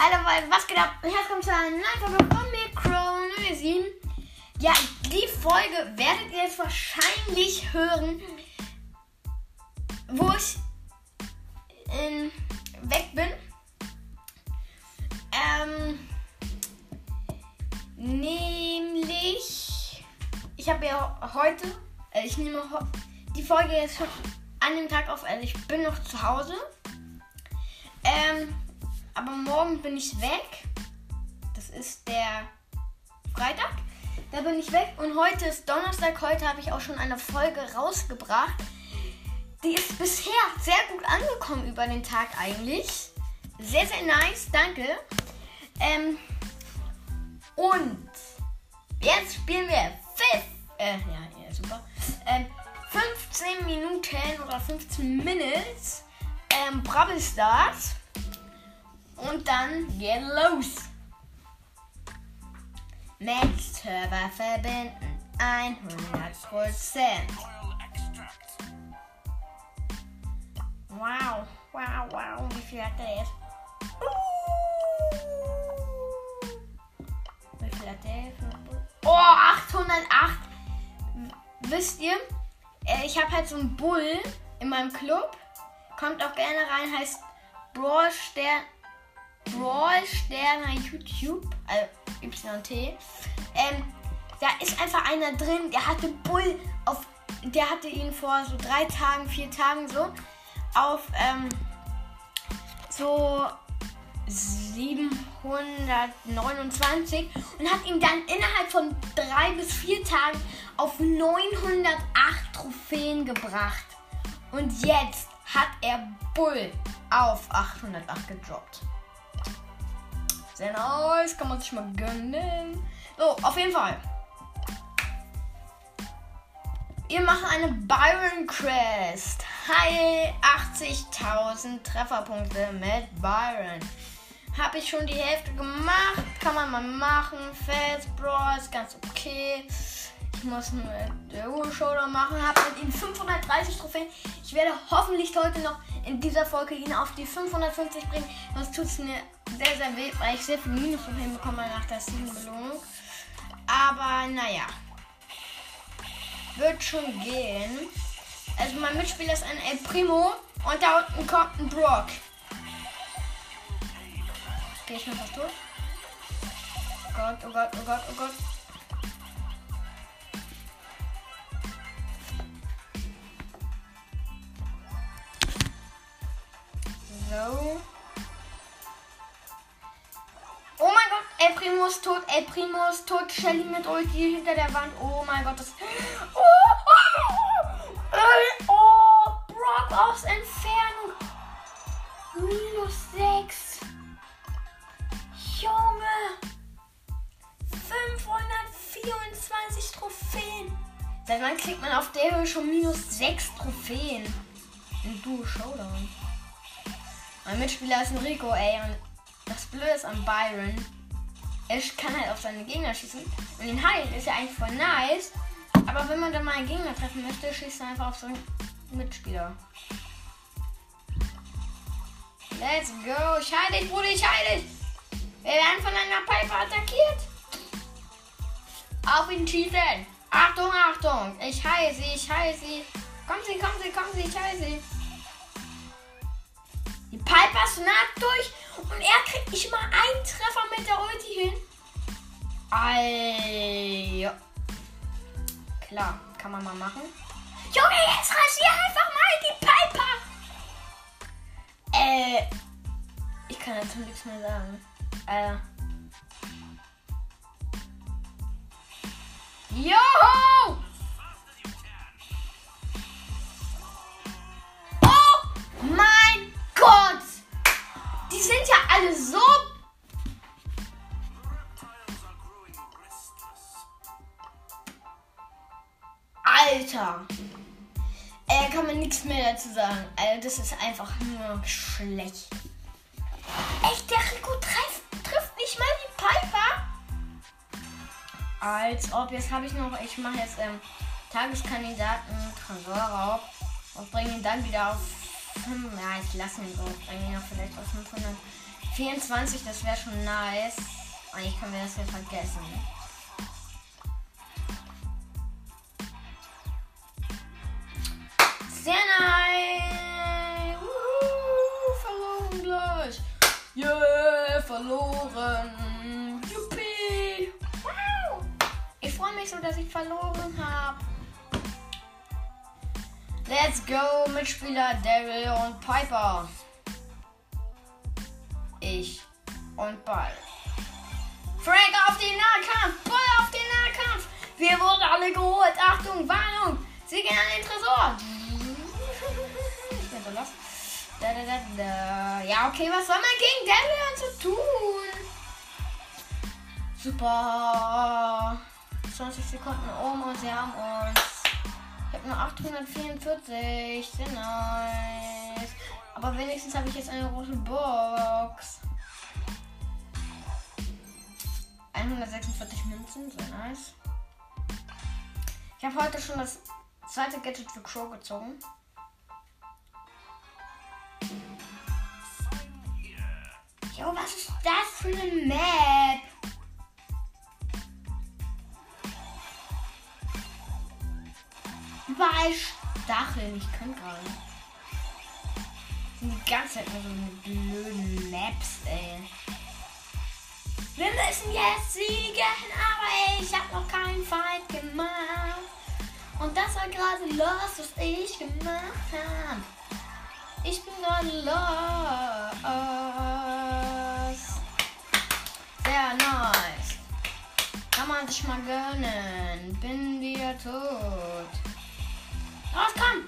Hallo was geht ab? Herzlich willkommen zu einer neuen Folge von mir, 07. Ja, die Folge werdet ihr jetzt wahrscheinlich hören, wo ich in, weg bin. Ähm, nämlich, ich habe ja heute, äh, ich nehme die Folge jetzt schon an dem Tag auf, also ich bin noch zu Hause. Ähm, aber morgen bin ich weg. Das ist der Freitag. Da bin ich weg und heute ist Donnerstag. Heute habe ich auch schon eine Folge rausgebracht. Die ist bisher sehr gut angekommen über den Tag eigentlich. Sehr, sehr nice, danke. Ähm, und jetzt spielen wir fünf, äh, ja, ja, super. Ähm, 15 Minuten oder 15 Minutes ähm, Brabbel Stars. Und dann geht los. Mit Server verbinden 100%. Wow, wow, wow. Wie viel hat der jetzt? Wie viel hat jetzt? Oh, 808. Wisst ihr, äh, ich habe halt so einen Bull in meinem Club. Kommt auch gerne rein, heißt Brawl Stern. Brawl Sterne YouTube, also YT. Ähm, da ist einfach einer drin, der hatte Bull auf, der hatte ihn vor so drei Tagen, vier Tagen so auf ähm, so 729 und hat ihn dann innerhalb von drei bis vier Tagen auf 908 Trophäen gebracht. Und jetzt hat er Bull auf 808 gedroppt. Sehr nice, kann man sich mal gönnen. So, auf jeden Fall. Wir machen eine Byron Crest. Heil 80.000 Trefferpunkte mit Byron. Habe ich schon die Hälfte gemacht. Kann man mal machen. Fast Brawl ist ganz okay. Ich muss eine Euro-Showdown machen. Habe mit ihm 530 Trophäen. Ich werde hoffentlich heute noch in dieser Folge ihn auf die 550 bringen. Sonst tut es mir sehr, sehr weh, weil ich sehr viel Minustrophäen bekomme nach der Siegenbelohnung. Aber naja. Wird schon gehen. Also mein Mitspieler ist ein El Primo und da unten kommt ein Brock. Okay, ich bin fast tot. Oh Gott, oh Gott, oh Gott, oh Gott. So. El Primo ist tot, El Primo ist tot. Shelly mit Ulti hinter der Wand. Oh mein Gott, das. Oh, oh, oh, oh Brock aus Entfernung. Minus 6. Junge. 524 Trophäen. Seit wann kriegt man auf der Höhe schon minus 6 Trophäen? In Duo Showdown. Mein Mitspieler ist ein Rico, ey. Und das Blöde ist an Byron. Er kann halt auf seine Gegner schießen. Und den heilen ist ja eigentlich voll nice. Aber wenn man dann mal einen Gegner treffen möchte, schießt er einfach auf seinen Mitspieler. Let's go. Ich heile dich, Bruder, ich heile dich. Wir werden von einer Piper attackiert. Auf ihn schießen. Achtung, Achtung. Ich heile sie, ich heile sie. Kommen Sie, kommen Sie, kommen Sie, ich heile sie. Die Piper snappt durch und er kriegt nicht mal einen Treffer mit der Ulti hin. Alter. Klar, kann man mal machen. Junge, jetzt rasier einfach mal die Piper. Äh, ich kann dazu nichts mehr sagen. Äh. Joho! Oh mein Gott! Ja alle so. Alter! Äh, kann man nichts mehr dazu sagen. Also, das ist einfach nur schlecht. Echt, der Rico trifft, trifft nicht mal die Piper? Als ob, jetzt habe ich noch, ich mache jetzt ähm, Tageskandidaten Tresorraub und bringe ihn dann wieder auf 5, ja, ich lasse ihn so, bringe ihn auch vielleicht auf 24, das wäre schon nice. Eigentlich können wir das ja vergessen. Sehr nice. Uhu, verloren gleich. Yeah, verloren. Juppie. Wow. Ich freue mich so, dass ich verloren habe. Let's go, Mitspieler Daryl und Piper. Ich und Ball. Frank auf den Nahkampf! Ball auf den Nahkampf! Wir wurden alle geholt! Achtung, Warnung! Sie gehen an den Tresor! Ich bin so lost. Da, da, da, da. Ja, okay, was soll man gegen Deadlion zu tun? Super. 20 Sekunden um und sie haben uns. Ich habe nur 844. Sehr nice. Aber wenigstens habe ich jetzt eine rote Box. 146 Münzen, sehr nice. Ich habe heute schon das zweite Gadget für Crow gezogen. Jo, was ist das für eine Map? Überall Stacheln, ich kann gerade. Sind die ganze Zeit nur so blöden Maps, ey. Wir müssen jetzt siegen, aber ich hab noch keinen Fight gemacht. Und das war gerade los, was ich gemacht hab. Ich bin gerade los. Sehr nice. Kann man sich mal gönnen. Bin wieder tot. Los, komm!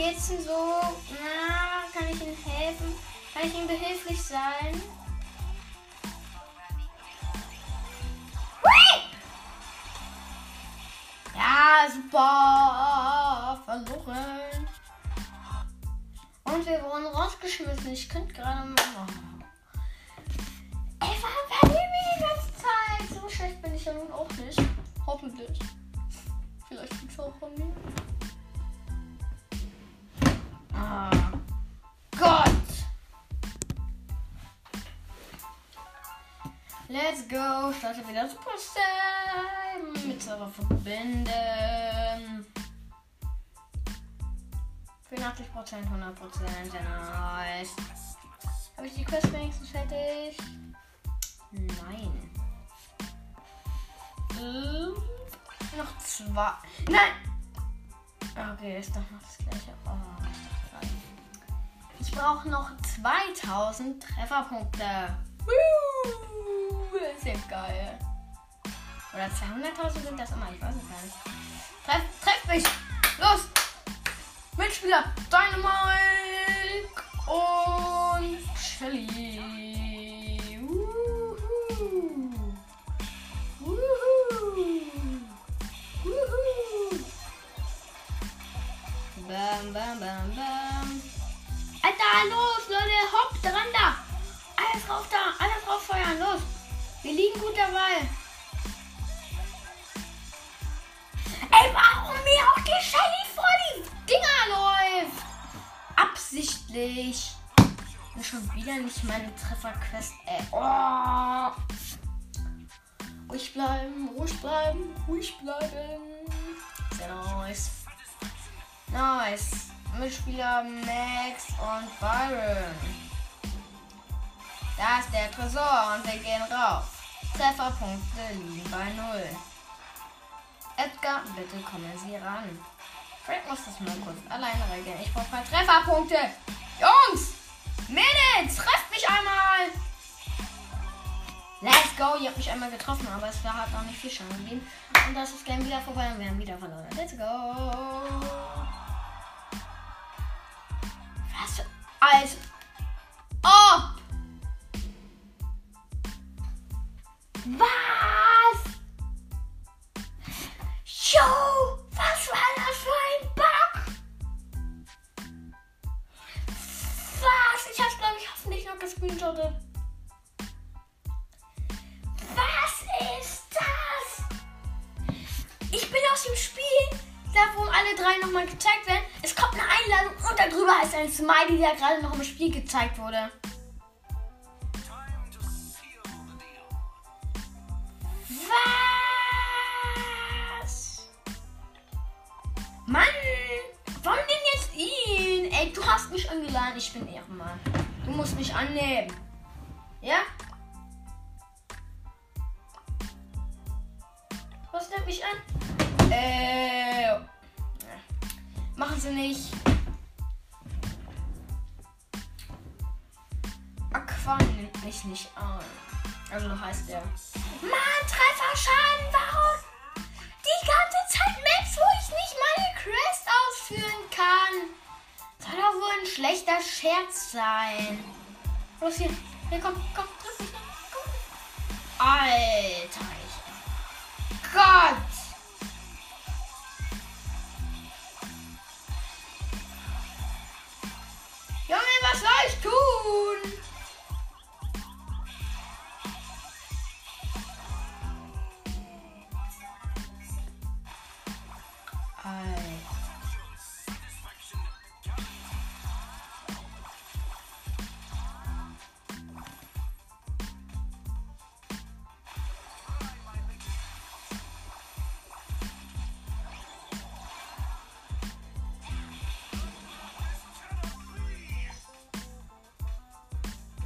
Geht's denn so? Na, kann ich Ihnen helfen? Kann ich Ihnen behilflich sein? Hui! Ja, super. Verloren. Und wir wurden rausgeschmissen. Ich könnte gerade mal. Go. Starte wieder Super Sam. Mit Server verbinden. 84%, 100%. Sehr nice. Habe ich die Quest wenigstens fertig? Nein. Ähm, noch zwei. Nein! Okay, ist doch noch das gleiche. Oh. Ich brauche noch 2000 Trefferpunkte. Woo! Ist ja geil. Oder 200.000 sind das immer, ich weiß es gar nicht. Treff, treff mich! Los! Mitspieler! Dynamite! Und Shelly! Wuhu! Wuhu! Wuhu! Bam, bam, bam, bam. Alter, los, Leute, hopp, dran da! Alles drauf da, alles drauf feuern, los! Wir liegen gut dabei. Ey, warum mir auch die Shelly vor die Dinger läuft? Absichtlich. Und schon wieder nicht meine Trefferquest, ey. Oh. Ruhig bleiben, ruhig bleiben, ruhig bleiben. Sehr nice. Nice. Mitspieler Max und Byron. Da ist der Tresor und wir gehen rauf. Trefferpunkte liegen bei 0. Edgar, bitte kommen Sie ran. Frank muss das mal kurz alleine regeln. Ich brauche mal Trefferpunkte. Jungs! Mädels! Trefft mich einmal! Let's go! Ihr habt mich einmal getroffen, aber es war halt noch nicht viel Schaden gegeben. Und das ist Game wieder vorbei und wir haben wieder verloren. Let's go! Was? Als ob! Was? Yo, was war das für ein Bug? Was? Ich hab's, glaube ich, hoffentlich noch gescreenshottet. Was ist das? Ich bin aus dem Spiel, da wo alle drei nochmal gezeigt werden. Es kommt eine Einladung und darüber heißt ein Smiley, der gerade noch im Spiel gezeigt wurde. Mich an? Äh. Machen sie nicht. Aquan nimmt mich nicht an. Also heißt der. Mann, Trefferschaden, warum? Die ganze Zeit Maps, wo ich nicht meine Quest ausführen kann. Soll doch wohl ein schlechter Scherz sein. Los hier. Hier, komm, komm, triff mich noch. Alter, ich.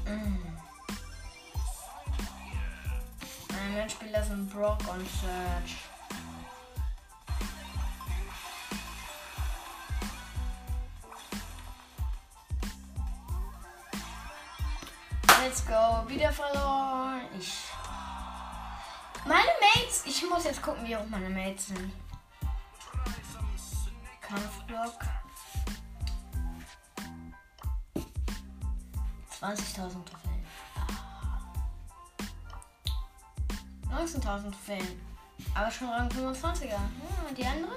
Mein Mitspieler sind Brock und Serge. Let's go. Wieder verloren. Ich. Meine Mates. Ich muss jetzt gucken, wie hoch meine Mates sind. Kampfblock. 20.000 Trophäen. 19.000 Trophäen. Aber schon Rang 25er. Hm, die anderen?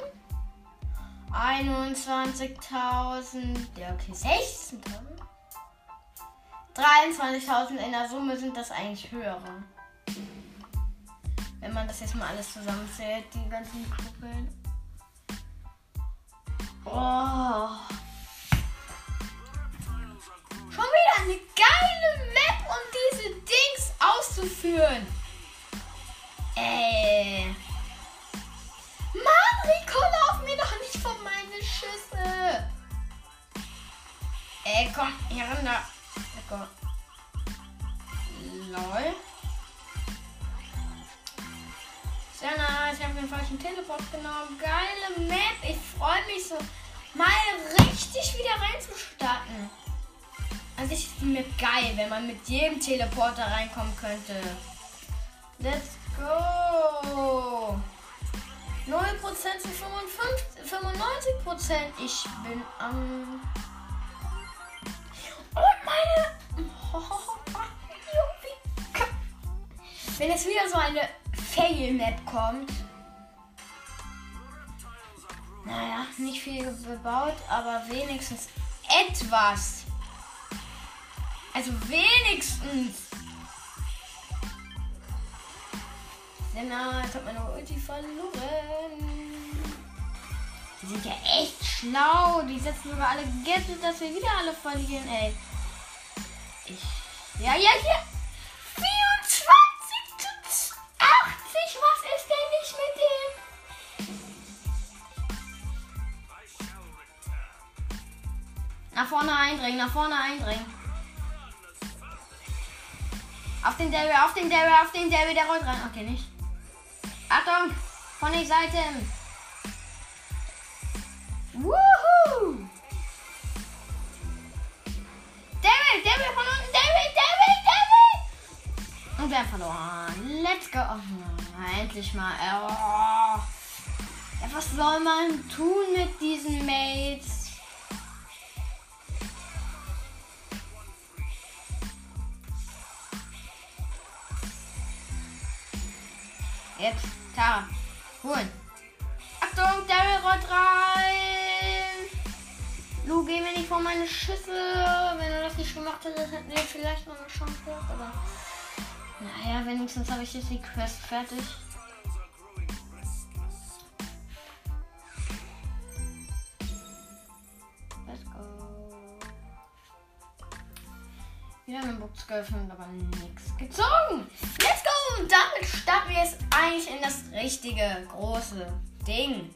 21.000. Ja, okay. 16.000. 23.000 in der Summe sind das eigentlich höhere. Wenn man das jetzt mal alles zusammenzählt, die ganzen Kuppeln. Oh. Schon wieder eine geile Map, um diese Dings auszuführen. Ey. Mann, Rico, lauf mir doch nicht von meine Schüsse. Ey, komm, hier runter. Rico. Lol. Sehr nice, ich habe den falschen Teleport genommen. Geile Map, ich freue mich so, mal richtig wieder reinzustarten. Sich ist die Map geil, wenn man mit jedem Teleporter reinkommen könnte. Let's go! 0% zu 55, 95%. Ich bin am. Und meine. Wenn jetzt wieder so eine Fail-Map kommt. Naja, nicht viel gebaut, aber wenigstens etwas. Also wenigstens. Senna, jetzt hat meine Ulti verloren. Die sind ja echt schlau. Die setzen sogar alle Gadgets, dass wir wieder alle verlieren, ey. Ich. Ja, ja, hier. 24 zu 80. Was ist denn nicht mit dem? Nach vorne eindringen, nach vorne eindringen. Auf den Daryl, auf den Daryl, auf den Daryl, der rollt rein. Okay, nicht. Achtung! Von den Seiten! Woohoo! Daryl, Daryl von unten, Daryl, Daryl, Daryl! Und wir haben verloren. Let's go. Oh, endlich mal. Oh. Ja, was soll man tun mit diesen Mates? Jetzt, da Holen. Achtung, Daryl rollt rein. Lu, geh mir nicht vor meine Schüssel. Wenn du das nicht gemacht hättest, hätten wir vielleicht noch eine Chance gehabt. Aber naja, wenigstens habe ich jetzt die Quest fertig. Let's go. Wieder eine Box geöffnet, aber nichts gezogen. Let's go! Und damit starten wir jetzt eigentlich in das richtige, große Ding.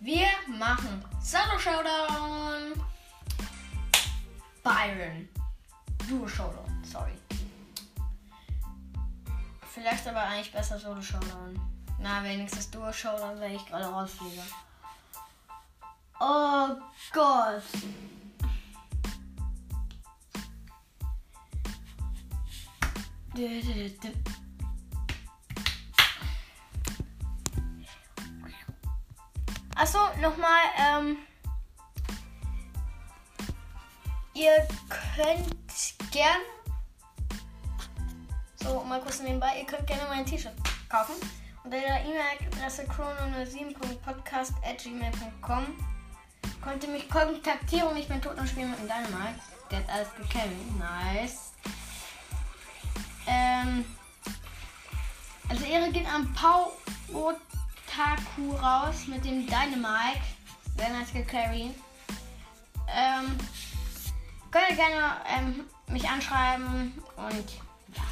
Wir machen Solo Showdown. Byron. Duo Showdown, sorry. Vielleicht aber eigentlich besser Solo Showdown. Na, wenigstens Duo Showdown, wenn ich gerade rausfliege. Oh Gott. Achso, nochmal, ähm, ihr könnt gern, so mal kurz nebenbei, ihr könnt gerne mein T-Shirt kaufen. Unter der E-Mail-Adresse chrono07.podcast.gmail.com könnt ihr mich kontaktieren. Ich bin tot und spiele mit dem Dynamite. Der hat alles gekämpft. Nice. Ähm, also Ehre geht an Pau Otaku raus mit dem Dynamite. Sehr nice gecarried. Ähm, könnt ihr gerne ähm, mich anschreiben und ja.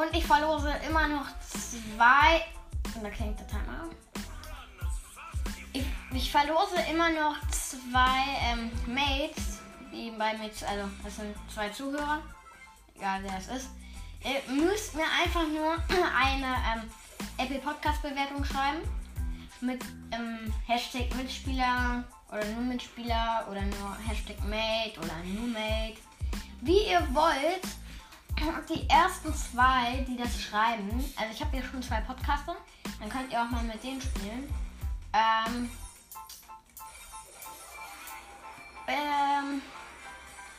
Und ich verlose immer noch zwei. Und da klingt der Timer. Ich, ich verlose immer noch zwei ähm, Mates nebenbei mit, also das sind zwei Zuhörer, egal wer es ist. Ihr müsst mir einfach nur eine ähm, Apple Podcast Bewertung schreiben mit ähm, Hashtag Mitspieler oder nur Mitspieler oder nur Hashtag Mate oder nur Mate. Wie ihr wollt, die ersten zwei, die das schreiben, also ich habe hier schon zwei Podcaster, dann könnt ihr auch mal mit denen spielen. Ähm, ähm,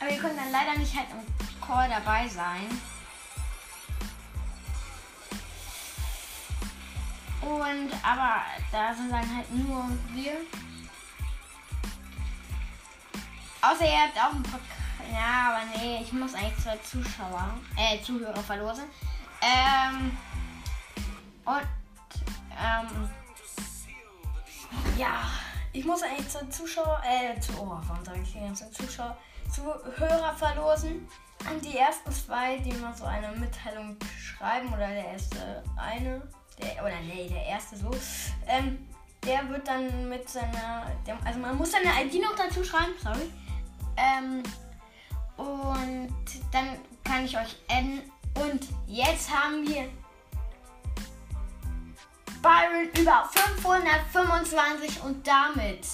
aber ihr könnt dann leider nicht halt im Call dabei sein. Und aber da sind dann halt nur wir. Außer ihr habt auch einen Podcast. Ja, aber nee, ich muss eigentlich zwei Zuschauer, äh, Zuhörer verlosen. Ähm. Und, ähm. Ja, ich muss eigentlich zwei Zuschauer, äh, zu, oh, warum sage ich hier jetzt Zuschauer? Zuhörer verlosen. Und die ersten zwei, die mal so eine Mitteilung schreiben, oder der erste eine, der, oder nee, der erste so, ähm, der wird dann mit seiner, der, also man muss seine ID noch dazu schreiben, sorry. Ähm, und dann kann ich euch adden. Und jetzt haben wir Byron über 525 und damit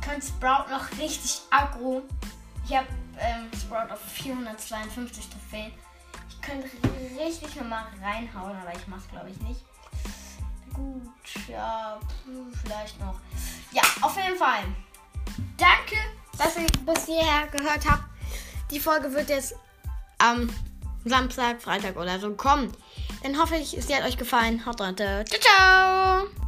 kann Sprout noch richtig aggro. Ich habe ähm, Sprout auf 452 Trophäen. Könnte richtig nochmal reinhauen, aber ich mach's glaube ich nicht. Gut, ja, vielleicht noch. Ja, auf jeden Fall. Danke, dass ihr bis hierher gehört habt. Die Folge wird jetzt am Samstag, Freitag oder so kommen. Dann hoffe ich, sie hat euch gefallen. Haut rein. Ciao, ciao.